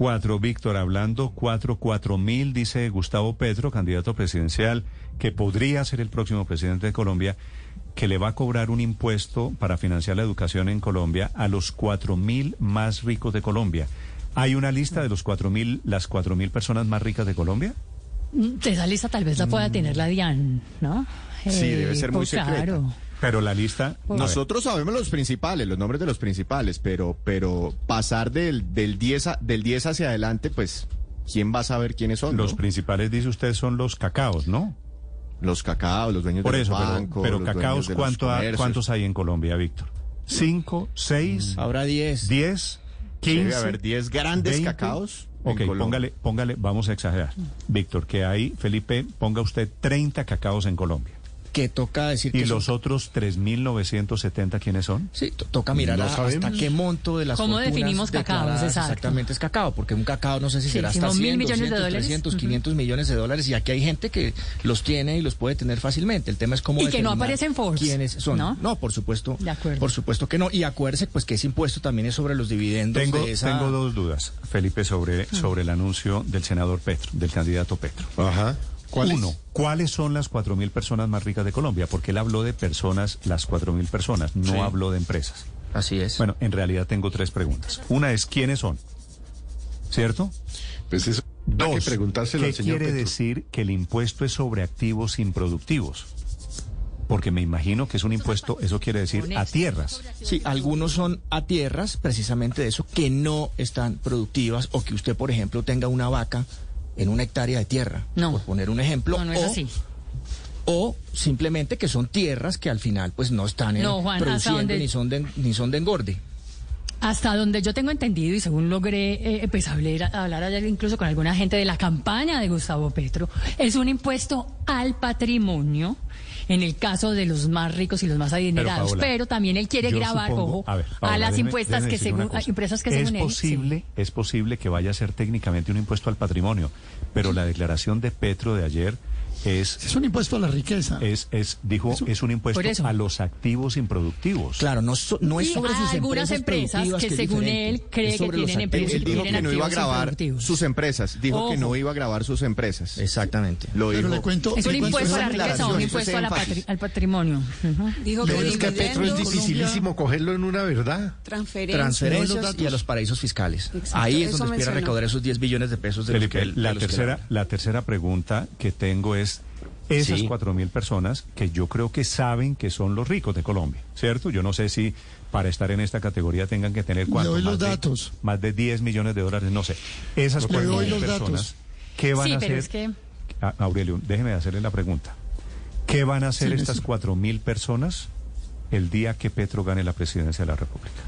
Cuatro, Víctor, hablando cuatro, cuatro mil, dice Gustavo Petro, candidato presidencial, que podría ser el próximo presidente de Colombia, que le va a cobrar un impuesto para financiar la educación en Colombia a los cuatro mil más ricos de Colombia. ¿Hay una lista de los cuatro mil, las cuatro mil personas más ricas de Colombia? Esa lista tal vez la pueda tener la DIAN, ¿no? Sí, debe ser muy pues, secreta. Claro. Pero la lista... ver, Nosotros sabemos los principales, los nombres de los principales, pero, pero pasar del, del, 10 a- del 10 hacia adelante, pues, ¿quién va a saber quiénes son? los no? principales, dice usted, son los cacaos, ¿no? Los cacaos, los dueños Por de eso, los pero, bancos. pero los cacaos, ¿cuánto ha-. ¿cuántos hay en Colombia, Víctor? ¿Cinco, seis, Ahora 10. diez, Debe quince? haber 10 grandes 20. cacaos. Ok, póngale, póngale, vamos a exagerar. Víctor, que hay, Felipe, ponga usted 30 cacaos en Colombia. Que toca decir ¿Y que los son- otros 3.970 quiénes son? Sí, to- toca mirar No a- hasta qué monto de las ¿Cómo definimos Exacto. Exactamente es cacao, porque un cacao no sé si Sí, será si hasta no, 100, mil millones de 200, dólares. 300, Ujú. 500 millones de dólares y aquí hay gente que los tiene y los puede tener fácilmente. El tema es cómo Y que no determinar aparece en Forbes, quiénes son. ¿no? por supuesto. De acuerdo. Por supuesto que no. Y acuérdese pues que ese impuesto también es sobre los dividendos Tengo, de esa... tengo dos dudas, Felipe, sobre, sobre el anuncio del senador Petro, del candidato Petro. Ajá. ¿Cuál es? Uno, ¿cuáles son las 4.000 personas más ricas de Colombia? Porque él habló de personas, las 4.000 personas, no Sí. habló de empresas. Así es. Bueno, en realidad tengo tres preguntas. Una es, ¿quiénes son? ¿Cierto? Pues eso hay que Dos, preguntárselo ¿qué al señor quiere Petro. decir que el impuesto es sobre activos improductivos? Porque me imagino que es un impuesto, eso quiere decir a tierras. Sí, algunos son a tierras, precisamente de eso, que no están productivas o que usted, por ejemplo, tenga una vaca en una hectárea de tierra, No. por poner un ejemplo. No, no es o, así. O simplemente que son tierras que al final pues no están No, Juan, ¿hasta produciendo ni son de, ni son de engorde. Hasta donde yo tengo entendido y según logré eh, pues, hablar, hablar ayer incluso con alguna gente de la campaña de Gustavo Petro, es un impuesto al patrimonio en el caso de los más ricos y los más adinerados, pero, Paola, también él quiere grabar, supongo- ojo, a, ver, a Paola, las déjeme- impuestas déjeme que según, empresas que es según él, posible, es posible que vaya a ser técnicamente un impuesto al patrimonio, pero la declaración de Petro de ayer es Es un impuesto a la riqueza. es, es dijo es un impuesto Por eso. a los activos improductivos. Claro, no, so- no es Y sobre a sus algunas empresas, empresas que es según él cree Es que tienen empresas Él dijo que no iba a grabar sus empresas. Dijo que Ojo. no iba a grabar sus empresas. Exactamente. Lo Pero dijo. le cuento. Es un le cuento impuesto a la riqueza, un impuesto es a la patri- al patrimonio. Dijo Pero que es que a Petro es dificilísimo cogerlo en una verdad. transferencias. Transferencias datos. y a los paraísos fiscales. Exacto, Ahí es donde espera recaudar esos 10 billones de pesos de que la que tercera, la tercera pregunta que tengo es esas Sí. cuatro mil personas que yo creo que saben que son los ricos de Colombia, ¿cierto? Yo no sé si para estar en esta categoría tengan que tener Le cuánto, los más de- datos. más de 10 millones de dólares, no sé. Esas cuatro mil personas, datos. ¿qué van Sí, a pero hacer? es que- Ah, Aurelio, déjeme hacerle la pregunta. ¿Qué van a hacer Sí, estas cuatro mil personas el día que Petro gane la presidencia de la República?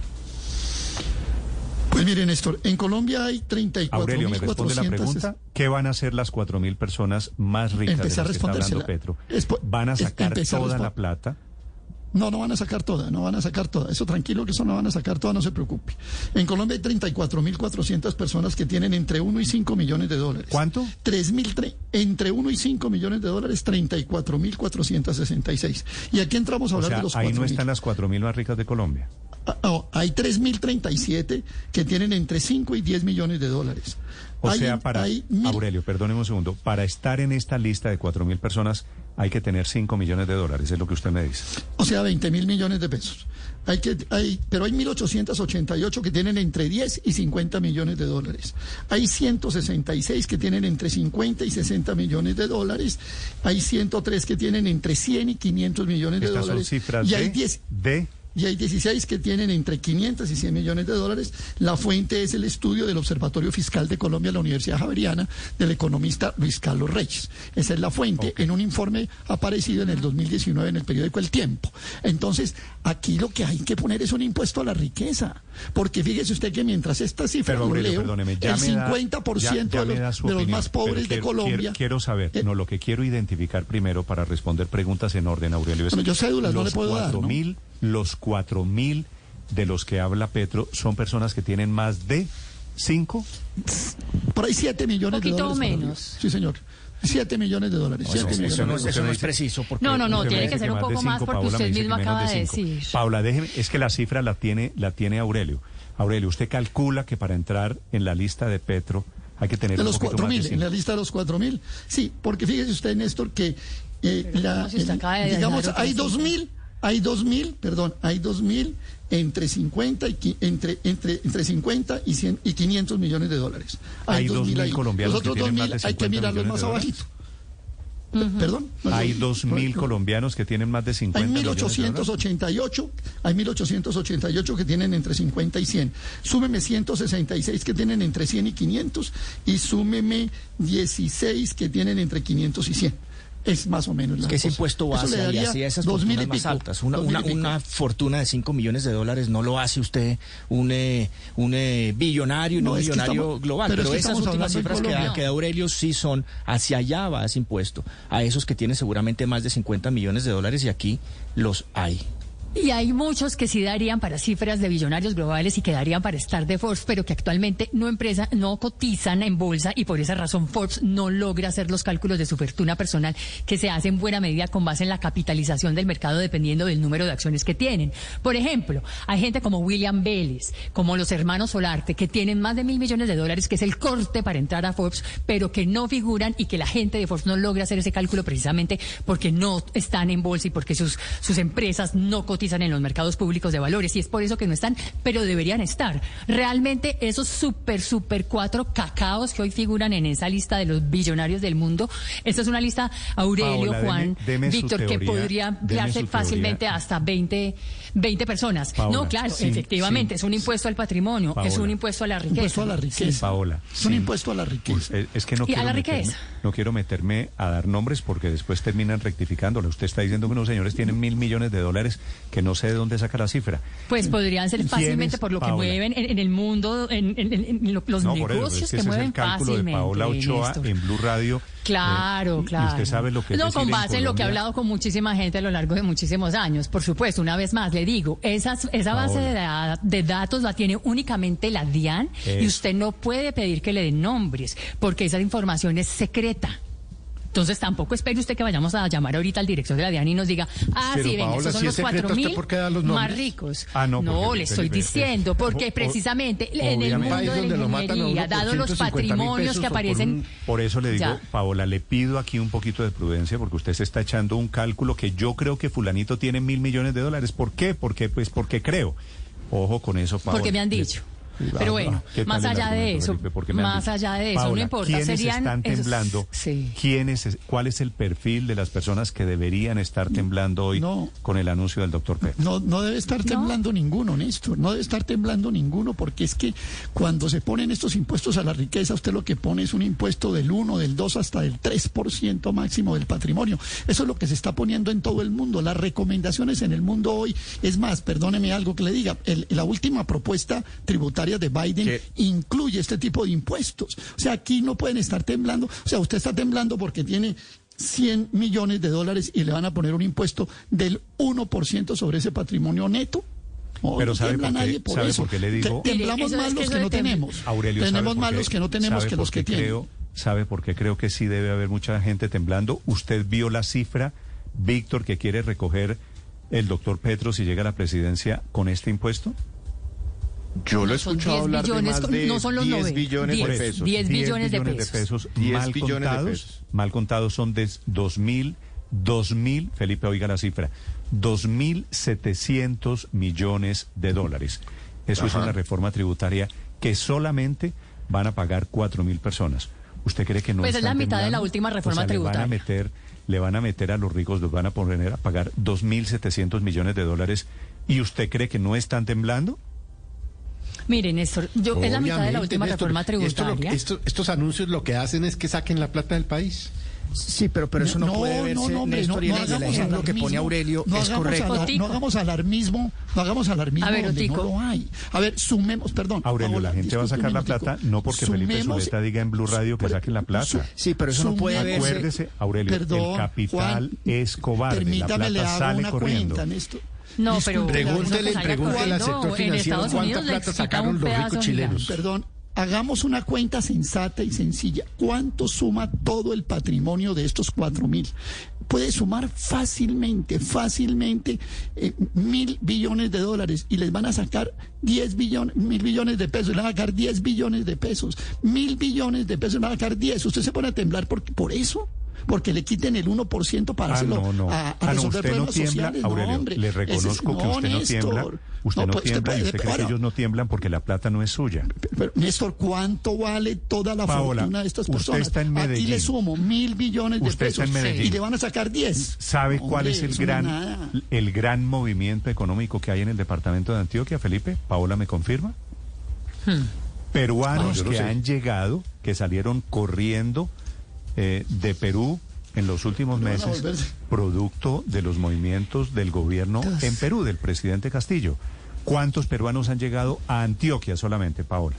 Pues mire, Néstor, en Colombia hay Aurelio, ¿me responde la 34.400. pregunta? ¿Qué van a hacer las cuatro mil personas más ricas de Empezar las a que está hablando. Petro? ¿Van a sacar empezar a toda la respon- plata? No, no van a sacar toda, no van a sacar toda. Eso tranquilo que eso no van a sacar toda, no se preocupe. En Colombia hay 34.400 personas que tienen entre 1 y 5 millones de dólares. ¿Cuánto? 3.000, tre- entre 1 y 5 millones de dólares, 34.466. Y aquí entramos a O hablar sea, de los ahí no 4.000. están las cuatro mil más ricas de Colombia. Ah, no, hay 3.037 que tienen entre 5 y 10 millones de dólares. O Hay- sea, para hay mil- Aurelio, perdóneme un segundo, para estar en esta lista de cuatro mil personas hay que tener 5 millones de dólares, es lo que usted me dice. O sea, 20 mil millones de pesos. Hay que, hay, pero hay 1.888 que tienen entre 10 y 50 millones de dólares. Hay 166 que tienen entre 50 y 60 millones de dólares. Hay 103 que tienen entre 100 y 500 millones de Estas son dólares. cifras y hay de, 10 de y hay 16 que tienen entre 500 y 100 millones de dólares. La fuente es el estudio del Observatorio Fiscal de Colombia de la Universidad Javeriana del economista Luis Carlos Reyes. Esa es la fuente en un informe aparecido en el 2019 en el periódico El Tiempo. Entonces, aquí lo que hay que poner es un impuesto a la riqueza. Porque fíjese usted que mientras esta cifra Pero Aurelio, leo, el me da- 50% ya- ya me de, da los, de los más pobres de Colombia... Quiero, quiero saber, Eh, no, lo que quiero identificar primero para responder preguntas en orden, Aurelio, es Bueno, yo cédulas no le puedo dar. Los cuatro mil de los que habla Petro son personas que tienen más de cinco. Por ahí 7 millones Poquito de dólares. para menos. arriba. Sí, señor. 7 millones de dólares. Eso, siete eso millones no, de es- dólares. eso no es preciso. Porque No, no, no, tiene que ser un más de poco más porque Paola usted mismo menos acaba de cinco. decir. Paula, déjeme, es que la cifra la tiene, la tiene Aurelio. Aurelio, ¿usted calcula que para entrar en la lista de Petro hay que tener de un los poquito cuatro más de mil, en cinco? la lista de los cuatro mil. Sí, porque fíjese usted, Néstor, que eh, la, ¿cómo si usted el- acaba de digamos, hay otro dos cinco? mil, hay dos mil, perdón, hay dos mil entre 50 y entre entre entre 50 y 100 y 500 millones de dólares. Hay 2.000 ahí. colombianos Los que otros tienen más 2.000 de hay que 50 mirarlos millones más de dólares. abajito. Perdón. Hay 2.000 colombianos que tienen más de 50 Hay millones de dólares. 1888, hay 1888 que tienen entre 50 y 100. Súmeme 166 que tienen entre 100 y 500 y súmeme 16 que tienen entre 500 y 100. Es más o menos la que ese impuesto base y esas dos fortunas más altas. Una, una, una fortuna de 5 millones de dólares no lo hace usted un, eh, un eh, billonario y no, millonario estamos- global. pero Pero, es que esas últimas cifras que da, que da Aurelio sí son hacia allá va ese impuesto. A esos que tienen seguramente más de 50 millones de dólares y aquí los hay. Y hay muchos que sí darían para cifras de billonarios globales y que darían para estar de Forbes, pero que actualmente no empresa, no cotizan en bolsa y por esa razón Forbes no logra hacer los cálculos de su fortuna personal que se hace en buena medida con base en la capitalización del mercado dependiendo del número de acciones que tienen. Por ejemplo, hay gente como William Vélez, como los hermanos Solarte, que tienen más de mil millones de dólares, que es el corte para entrar a Forbes, pero que no figuran y que la gente de Forbes no logra hacer ese cálculo precisamente porque no están en bolsa y porque sus, sus empresas no cotizan en los mercados públicos de valores y es por eso que no están, pero deberían estar. Realmente esos super, super cuatro cacaos que hoy figuran en esa lista de los billonarios del mundo, esta es una lista, Aurelio, Paola, Juan, deme Víctor, que podría ampliarse fácilmente hasta 20, 20 personas. Paola, no, claro, sí, efectivamente, sí, es un impuesto al patrimonio, es un impuesto a la riqueza. Impuesto a la riqueza. Paola, Es un sí. impuesto a la riqueza. Eh, Es que no Y a quiero, la meterme, riqueza. no quiero meterme a dar nombres porque después terminan rectificándolo. Usted está diciendo que unos señores tienen mil millones de dólares que no sé de dónde saca la cifra. Pues podrían ser ¿Quiénes, fácilmente por lo que mueven en, en el mundo, en, en- en- en lo- los no, por eso, negocios es que mueven es el cálculo de fácilmente. Paola Ochoa Néstor. en Blue Radio. Claro, Eh, claro. Y usted sabe lo que No, con base en lo que Colombia- hablado con muchísima gente a lo largo de muchísimos años. Por supuesto, una vez más le digo, esas, esa base de, da- de datos la tiene únicamente la DIAN y usted no puede pedir que le den nombres porque esa información es secreta. Entonces tampoco espere usted que vayamos a llamar ahorita al director de la DIAN y nos diga, ah, Pero, sí, venga, Paola, estos son si los cuatro ¿usted mil los más ricos. Ah, no, porque, le estoy Felipe, diciendo, porque o- precisamente en el mundo de la lo ingeniería, por dado los 150.000 patrimonios que o por aparecen... un- Por eso le digo, Ya. Paola, le pido aquí un poquito de prudencia porque usted se está echando un cálculo que yo creo que fulanito tiene mil millones de dólares. ¿Por qué? Porque, pues porque creo. Ojo con eso, Paola. Porque me han dicho. Pero bueno, ¿Qué tal más allá de eso, más allá de eso, Paola, no importa, ¿quiénes serían están esos- temblando? sí. ¿Quiénes es- ¿Cuál es el perfil de las personas que deberían estar temblando hoy No. con el anuncio del doctor Pérez? No, no debe estar temblando ninguno, Néstor. No debe estar temblando ninguno, porque es que cuando se ponen estos impuestos a la riqueza, usted lo que pone es un impuesto del 1, del 2 hasta del 3% máximo del patrimonio. Eso es lo que se está poniendo en todo el mundo. Las recomendaciones en el mundo hoy, es más, perdóneme algo que le diga, el- la última propuesta tributaria de Biden ¿Qué? incluye este tipo de impuestos. O sea, aquí no pueden estar temblando. O sea, usted está temblando porque tiene 100 millones de dólares y le van a poner un impuesto del 1% sobre ese patrimonio neto. No, Pero no ¿sabe tiembla por qué? nadie por ¿Sabe eso. por qué le digo? Te- Temblamos más es que los que no tem- tenemos. Aurelio, ¿sabe tenemos más los que no tenemos ¿Sabe que los que creo, tienen. ¿Sabe por qué creo que sí debe haber mucha gente temblando? Usted vio la cifra, Víctor, que quiere recoger el doctor Petro si llega a la presidencia con este impuesto. Yo lo he escuchado 10 hablar de más de no son los 10 9, billones de 10, pesos. 10 billones de billones pesos. 10 mal billones de contados, pesos. mal contados son de 2.000, 2.000, Felipe, oiga la cifra, 2.700 millones de dólares. Eso es Ajá. una reforma tributaria que solamente van a pagar 4.000 personas. ¿Usted cree que no Pues es la mitad de la última reforma O sea, Le van a tributaria. meter, le van a meter a los ricos, los van a poner a pagar 2.700 millones de dólares. ¿Y usted cree que no están temblando? Mire, Néstor, yo, es la mitad de la última Néstor, reforma esto lo- tributaria. esto- estos anuncios lo que hacen es que saquen la plata del país. Sí, pero, pero eso no, No, puede no, verse, no, hombre, Néstor, no, y no el- ejemplo que alarmismo, pone Aurelio no es hagamos correcto. alar- no hagamos alarmismo, no hagamos alarmismo A ver, donde no lo hay. A ver, sumemos, perdón. Aurelio, Paola, la gente va a sacar la plata no porque Felipe Zuleta diga en Blue Radio que saquen la plata. su- Sí, pero eso no puede verse. Acuérdese, Aurelio, Perdón, el capital Juan, es cobarde, la le plata hago sale una corriendo. cuenta, Néstor. No, pero Pregúntele, pregúntele al sector financiero cuánta plata sacaron los ricos chilenos. Perdón, hagamos una cuenta sensata y sencilla. ¿Cuánto suma todo el patrimonio de estos cuatro mil? puede sumar fácilmente, fácilmente eh, mil billones de dólares y les van a sacar 10 billones, mil billones de pesos, les van a sacar 10 billones de pesos, mil billones de pesos, les van a sacar 10. ¿Usted se pone a temblar por, por eso? Porque le quiten el 1% para Ah, hacerlo no, no. a, a Ah, no, resolver usted no problemas tiembla, sociales. Aurelio. hombre. le es- reconozco que usted no tiembla. Usted no, No, pues, tiembla y usted cree que ellos no tiemblan porque la plata no es suya. pero, Néstor, ¿cuánto vale toda la Paola, fortuna de estas usted personas? está en Aquí Medellín. le sumo mil billones de Usted está pesos en Medellín. y le van a sacar 10. ¿Sabe Hombre, cuál es el gran, el gran movimiento económico que hay en el departamento de Antioquia, Felipe? Paola me confirma. Peruanos Ah, yo no que sé. han llegado, que salieron corriendo eh, de Perú en los últimos meses, producto de los movimientos del gobierno en Perú, del presidente Castillo. ¿Cuántos peruanos han llegado a Antioquia solamente, Paola?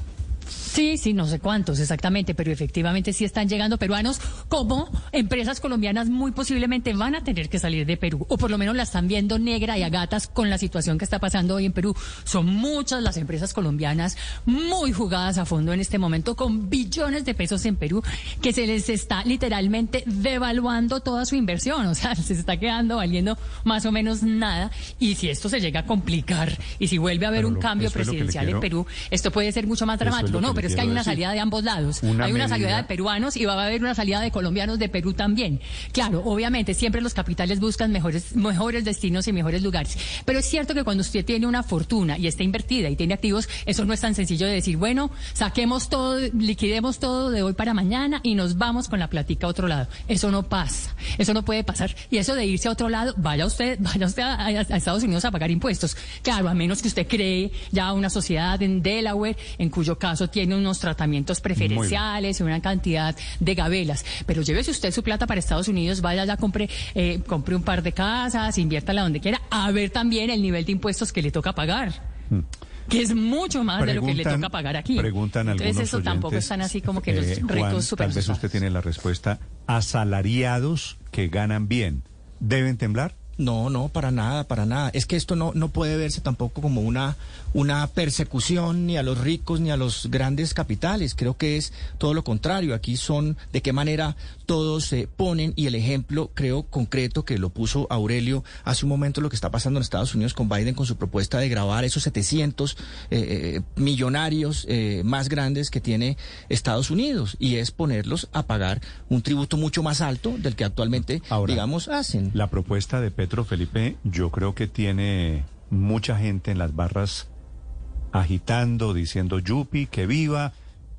Sí, sí, no sé cuántos exactamente, pero efectivamente sí están llegando peruanos, como empresas colombianas muy posiblemente van a tener que salir de Perú, o por lo menos la están viendo negra y a gatas con la situación que está pasando hoy en Perú. Son muchas las empresas colombianas muy jugadas a fondo en este momento, con billones de pesos en Perú, que se les está literalmente devaluando toda su inversión, o sea, se está quedando valiendo más o menos nada, y si esto se llega a complicar, y si vuelve a haber Pero un lo- cambio presidencial quiero- en Perú, esto puede ser mucho más dramático. No, pero es que hay una decir. salida de ambos lados. Una hay una salida de peruanos y va a haber una salida de colombianos de Perú también. Claro, obviamente siempre los capitales buscan mejores, mejores destinos y mejores lugares. Pero es cierto que cuando usted tiene una fortuna y está invertida y tiene activos, eso no es tan sencillo de decir, bueno, saquemos todo, liquidemos todo de hoy para mañana y nos vamos con la platica a otro lado. Eso no pasa. Eso no puede pasar. Y eso de irse a otro lado, vaya usted, vaya usted a, a- a Estados Unidos a pagar impuestos. Claro, a menos que usted cree ya una sociedad en Delaware, en cuyo caso tiene unos tratamientos preferenciales y una cantidad de gabelas. Pero llévese usted su plata para Estados Unidos, vaya ya compre, eh, compre un par de casas, inviértala donde quiera, a ver también el nivel de impuestos que le toca pagar. Que es mucho más de lo que le toca pagar aquí. Preguntan Entonces algunos eso tampoco están así como que los eh, ricos Juan, super Tal vez usted tiene la respuesta. Asalariados que ganan bien, ¿deben temblar? No, no, para nada, para nada. Es que esto no, no puede verse tampoco como una, una persecución ni a los ricos ni a los grandes capitales. Creo que es todo lo contrario. Aquí son de qué manera todos se ponen y el ejemplo, creo, concreto que lo puso Aurelio hace un momento lo que está pasando en Estados Unidos con Biden con su propuesta de grabar esos 700 eh, eh, millonarios eh, más grandes que tiene Estados Unidos y es ponerlos a pagar un tributo mucho más alto del que actualmente, Ahora, digamos, hacen. La propuesta de Petro Felipe, yo creo que tiene mucha gente en las barras agitando, diciendo Yupi, que viva.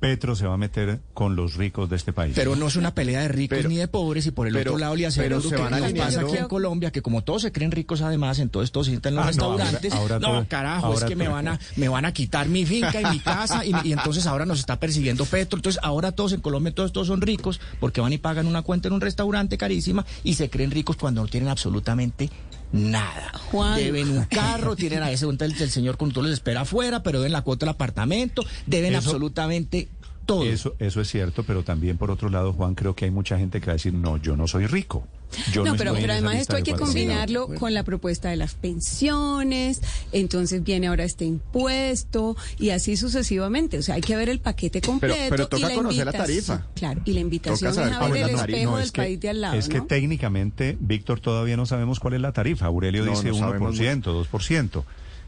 Petro se va a meter con los ricos de este país. Pero no es una pelea de ricos Pero- ni de pobres y por el pero- otro lado le pero aseguro se que van nos alineando- pasa aquí en Colombia que como todos se creen ricos además, entonces todos se sientan en los Ah, no, ahora- restaurantes. ahora no, todo- carajo, ahora es que me van a me van a quitar mi finca y mi casa y, y entonces ahora nos está persiguiendo Petro. Entonces ahora todos en Colombia todos todos son ricos porque van y pagan una cuenta en un restaurante carísima y se creen ricos cuando no tienen absolutamente nada. Juan. Deben un carro, tienen a ese el, el señor con todo les espera afuera, pero deben la cuota del apartamento, deben Eso- absolutamente todo. Eso, eso es cierto, pero también por otro lado, Juan, creo que hay mucha gente que va a decir, no, yo no soy rico. Yo no, no, pero, además esto hay que combinarlo con la propuesta de las pensiones, entonces viene ahora este impuesto y así sucesivamente. O sea, hay que ver el paquete completo. pero toca y la conocer la tarifa. Claro, y la invitación es a ver es el espejo No, del es que- país de al lado. Es que ¿no? técnicamente, Víctor, todavía no sabemos cuál es la tarifa. Aurelio No, dice no sabemos 1%, 2%.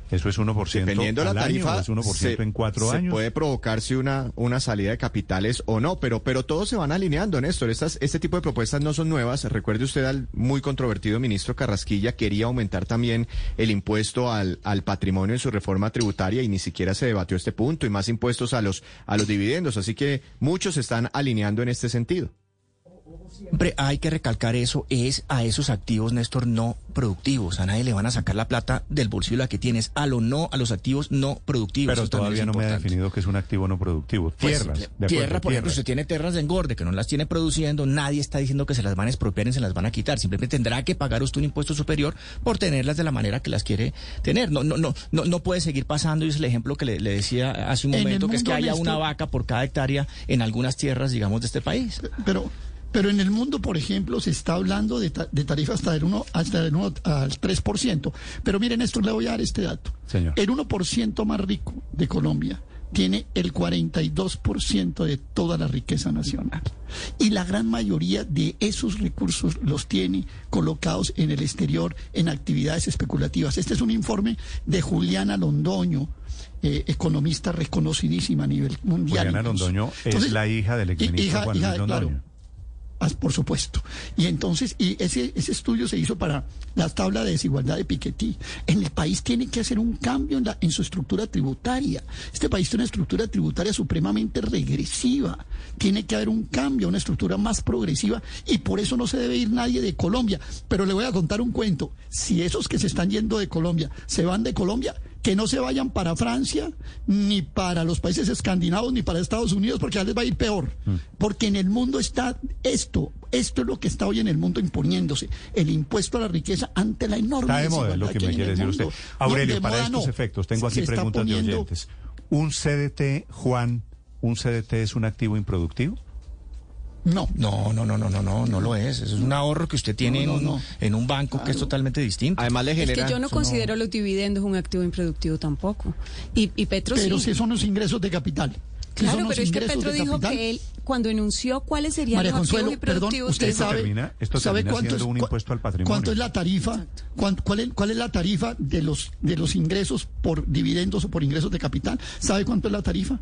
Eso es 1% Dependiendo de la año, tarifa, o es 1% en cuatro se años. puede provocarse una, una salida de capitales o no, pero, pero todos se van alineando, Néstor. Estas, este tipo de propuestas no son nuevas. Recuerde usted al muy controvertido ministro Carrasquilla, quería aumentar también el impuesto al, al patrimonio en su reforma tributaria y ni siquiera se debatió este punto, y más impuestos a los, a los dividendos. Así que muchos se están alineando en este sentido. Siempre hay que recalcar eso, es a esos activos, Néstor, no productivos. A nadie le van a sacar la plata del bolsillo la que tienes, a lo no, a los activos no productivos. Pero Eso todavía no me ha definido que es un activo no productivo. Pues, Tierras. de acuerdo, tierra, por ejemplo, usted tiene tierras de engorde que no las tiene produciendo, nadie está diciendo que se las van a expropiar y se las van a quitar. Simplemente tendrá que pagar usted un impuesto superior por tenerlas de la manera que las quiere tener. No, no, no, no, no puede seguir pasando, y es el ejemplo que le, le decía hace un momento, que es que haya Néstor- una vaca por cada hectárea en algunas tierras, digamos, de este país. Pero, pero en el mundo, por ejemplo, se está hablando de, ta- de tarifas hasta del 1, hasta del 1 al 3%. Pero miren esto, le voy a dar este dato. Señor. El 1% más rico de Colombia tiene el 42% de toda la riqueza nacional. Y la gran mayoría de esos recursos los tiene colocados en el exterior en actividades especulativas. Este es un informe de Juliana Londoño, eh, economista reconocidísima a nivel mundial. Juliana incluso. Londoño es Entonces, la hija del exministro hija- Juan Luis. Londoño. Por supuesto. Y entonces, y ese, ese estudio se hizo para la tabla de desigualdad de Piketty. En el país tiene que hacer un cambio en, la, en su estructura tributaria. Este país tiene una estructura tributaria supremamente regresiva. Tiene que haber un cambio, una estructura más progresiva y por eso no se debe ir nadie de Colombia. Pero le voy a contar un cuento. Si esos que se están yendo de Colombia se van de Colombia, que no se vayan para Francia, ni para los países escandinavos, ni para Estados Unidos, porque ya les va a ir peor. Porque en el mundo está esto, esto es lo que está hoy en el mundo imponiéndose, el impuesto a la riqueza ante la enorme Está de moda, es lo desigualdad que que me quiere decir usted. No, Aurelio, de para estos no. efectos, tengo aquí preguntas de poniendo- oyentes. ¿Un CDT, Juan, un CDT es un activo improductivo? No, No, no, no, no, no, no, no lo es. Eso es un ahorro que usted tiene No, no, en, no. en un banco que es totalmente distinto. Además le Es genera... que yo no considero los dividendos un activo improductivo tampoco. Y, y Petro pero sí. si son los ingresos de capital. Claro, pero es que Petro dijo capital, que él, cuando enunció cuáles serían María los Consuelo, activos perdón, improductivos, usted sabe, termina- esto sabe cuánto es, un cua- impuesto al patrimonio. ¿Cuánto es la tarifa? cuán- ¿Cuál es, cuál es la tarifa de los de los ingresos por dividendos o por ingresos de capital? ¿Sabe cuánto es la tarifa?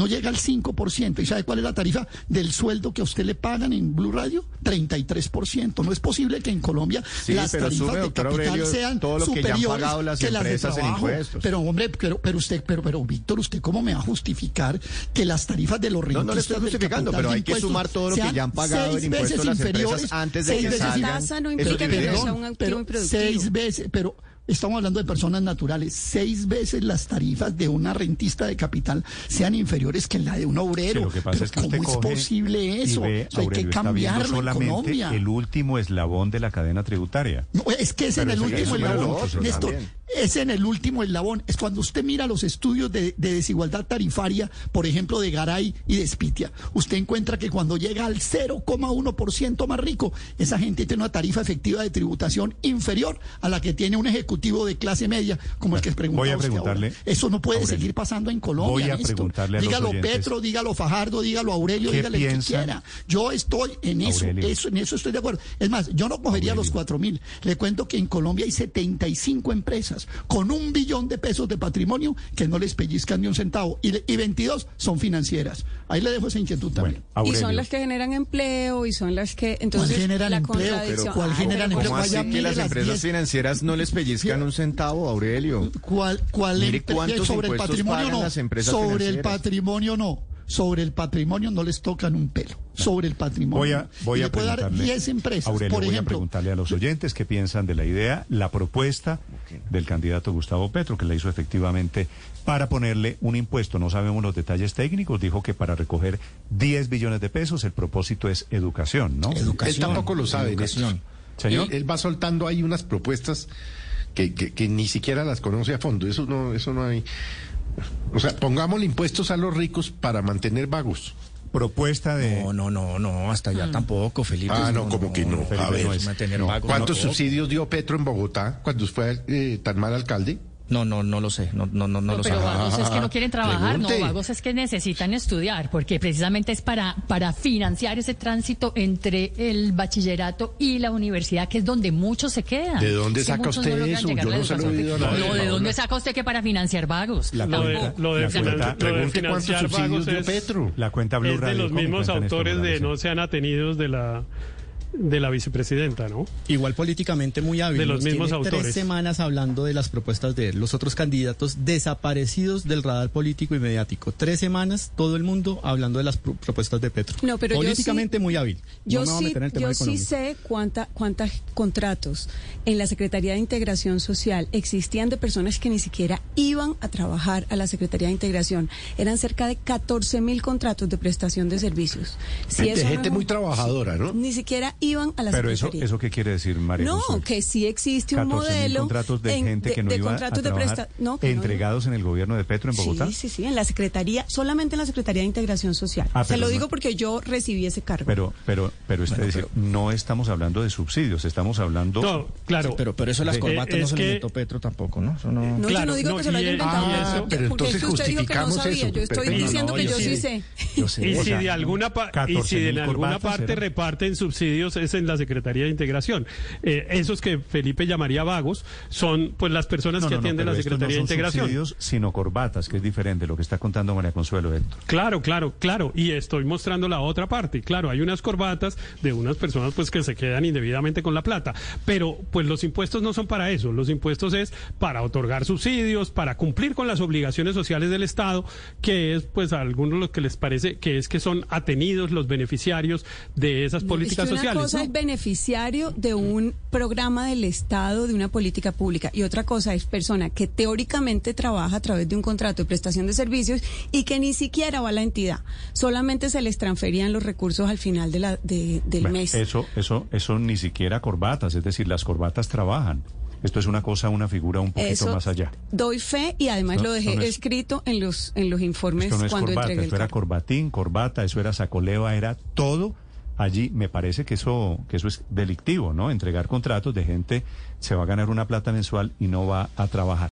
No llega al 5%. ¿Y sabe cuál es la tarifa del sueldo que a usted le pagan en Blue Radio? 33%. No es posible que en Colombia Sí, las tarifas de capital Aurelio, sean todo lo que ya han superiores pagado las que las de en trabajo. impuestos. Pero hombre, pero, pero usted, pero, pero Víctor, ¿usted cómo me va a justificar que las tarifas de los No, no le estoy rentistas justificando, pero hay que sumar todo lo que sean ya han pagado en seis impuestos veces las inferiores, empresas antes de seis que veces salgan tasa no implica que no sea un activo improductivo. seis veces, pero estamos hablando de personas naturales, seis veces las tarifas de una rentista de capital sean inferiores que la de un obrero. Sí, lo que pasa Pero es que usted ¿Cómo es posible eso? ve, hay que Aurelio, está viendo cambiarlo en solamente Colombia. el último eslabón de la cadena tributaria. No, es que es Pero en el último es eslabón, otro Néstor. Es en el último eslabón. Es cuando usted mira los estudios de, de desigualdad tarifaria, por ejemplo, de Garay y de Spitia. Usted encuentra que cuando llega al 0,1% más rico, esa gente tiene una tarifa efectiva de tributación inferior a la que tiene un ejecutivo de clase media, como el que preguntaba Voy a usted preguntarle, ahora. Eso no puede Aurelio, seguir pasando en Colombia. voy a Néstor. preguntarle a los dígalo oyentes, Petro, dígalo Fajardo, dígalo Aurelio, ¿qué dígale el que piensan? quiera. Yo estoy en eso, Aurelio. eso, en eso estoy de acuerdo. Es más, yo no cogería los cuatro mil. Le cuento que en Colombia hay 75 empresas con un billón de pesos de patrimonio que no les pellizcan ni un centavo y, le- y 22 son financieras. Ahí le dejo esa inquietud también. Bueno, Y son las que generan empleo y son las que entonces ¿Cuál generan la empleo? Pero ¿cuál Ay, generan pero empleo? ¿Cómo así que las las empresas diez- financieras no les pellizcan un centavo, Aurelio? ¿Cuál, cuál Mire cuántos sobre el patrimonio pagan no? las empresas sobre el patrimonio no. Sobre el patrimonio no les tocan un pelo. Sobre el patrimonio. Voy a, voy a le puedo dar preguntarle, 10 empresas. Aurelio, por voy a ejemplo, preguntarle a los oyentes qué piensan de la idea, la propuesta del candidato Gustavo Petro, que la hizo efectivamente para ponerle un impuesto. No sabemos los detalles técnicos. Dijo que para recoger 10 billones de pesos el propósito es educación, ¿no? Él tampoco lo sabe, educación. Señor. Él, él va soltando ahí unas propuestas que, que- que ni siquiera las conoce a fondo. Eso no, eso no hay. O sea, pongámosle impuestos a los ricos para mantener vagos. Propuesta de... No, no, no, no, hasta allá tampoco, Felipe. Ah, no, como que no. Felipe, A ver, no ¿cuántos no, subsidios dio Petro en Bogotá cuando fue eh, tan mal alcalde? No, no, no lo sé, no, no, no, no No, lo sé. pero vagos es que no quieren trabajar, Pregunte. no, vagos es que necesitan estudiar, porque precisamente es para, para financiar ese tránsito entre el bachillerato y la universidad, que es donde muchos se quedan. ¿De dónde saca usted eso? llegar Yo a la no se lo he educación oído a nadie. No, ¿de dónde saca usted que para financiar vagos? La Lo de, cuenta- lo de la finan- cuenta- lo de pregunte cuántos financiar vagos es, Petro. La cuenta Blue es de Radio, los ¿cómo mismos esto, autores de no sean atenidos de la de la vicepresidenta, ¿no? Igual políticamente muy hábil. De los mismos tiene autores. Tres semanas hablando de las propuestas de los otros candidatos desaparecidos del radar político y mediático. Tres semanas, todo el mundo hablando de las pro- propuestas de Petro. No, pero yo políticamente sí- muy hábil. Yo no sí, yo sí sé cuánta, cuántos contratos en la Secretaría de Integración Social existían de personas que ni siquiera iban a trabajar a la Secretaría de Integración. Eran cerca de 14 mil contratos de prestación de servicios. Si De eso no gente muy trabajadora, ¿no? Ni siquiera iban a la Pero eso. ¿eso qué quiere decir, María No, que sí existe un 14.000 modelo contratos de en- gente que no de iba contratos a de presta- no, que no iba- entregados en el gobierno de Petro en Bogotá. Sí, sí, sí, en la Secretaría, solamente en la Secretaría de Integración Social. Ah, Se lo no- digo porque yo recibí ese cargo. Pero, pero, pero usted dice, no estamos hablando de subsidios, estamos hablando... No, claro. Pero, pero eso las Eh, corbatas no es se lo que- inventó Petro tampoco, ¿no? Eso no... no, claro, yo no digo no, que se lo haya inventado. eso- porque- es que entonces usted dijo que no justificamos sabía. eso. Yo estoy diciendo No, que yo sí- sí sé. Yo sé. Y O si de alguna pa- y 14.000 si de alguna corbatas parte reparten subsidios es en la Secretaría de Integración. Eh, esos que Felipe llamaría vagos son pues las personas No, que no, atienden la Secretaría no de son Integración. subsidios, sino corbatas, que es diferente lo que está contando María Consuelo, Héctor. Claro, claro, claro. Y estoy mostrando la otra parte. Claro, hay unas corbatas de unas personas pues que se quedan indebidamente con la plata. Pero pues los impuestos no son para eso. Los impuestos es para otorgar subsidios, para cumplir con las obligaciones sociales del Estado, que es pues a algunos lo que les parece que es que son atenidos los beneficiarios de esas políticas sociales. Cosa es beneficiario de un programa del Estado, de una política pública, y otra cosa es persona que teóricamente trabaja a través de un contrato de prestación de servicios y que ni siquiera va a la entidad. Solamente se les transferían los recursos al final de la, de- del Bueno, mes. Eso, eso, eso ni siquiera corbatas, es decir, las corbatas trabajan. Esto es una cosa, una figura un poquito Eso más allá. doy fe y además No, lo dejé no es- escrito en los en los informes Esto no es cuando corbata, entregué el esto era corbatín, corbata, eso era sacoleva, era todo. Allí me parece que eso, que eso es delictivo, ¿no? Entregar contratos de gente, se va a ganar una plata mensual y no va a trabajar.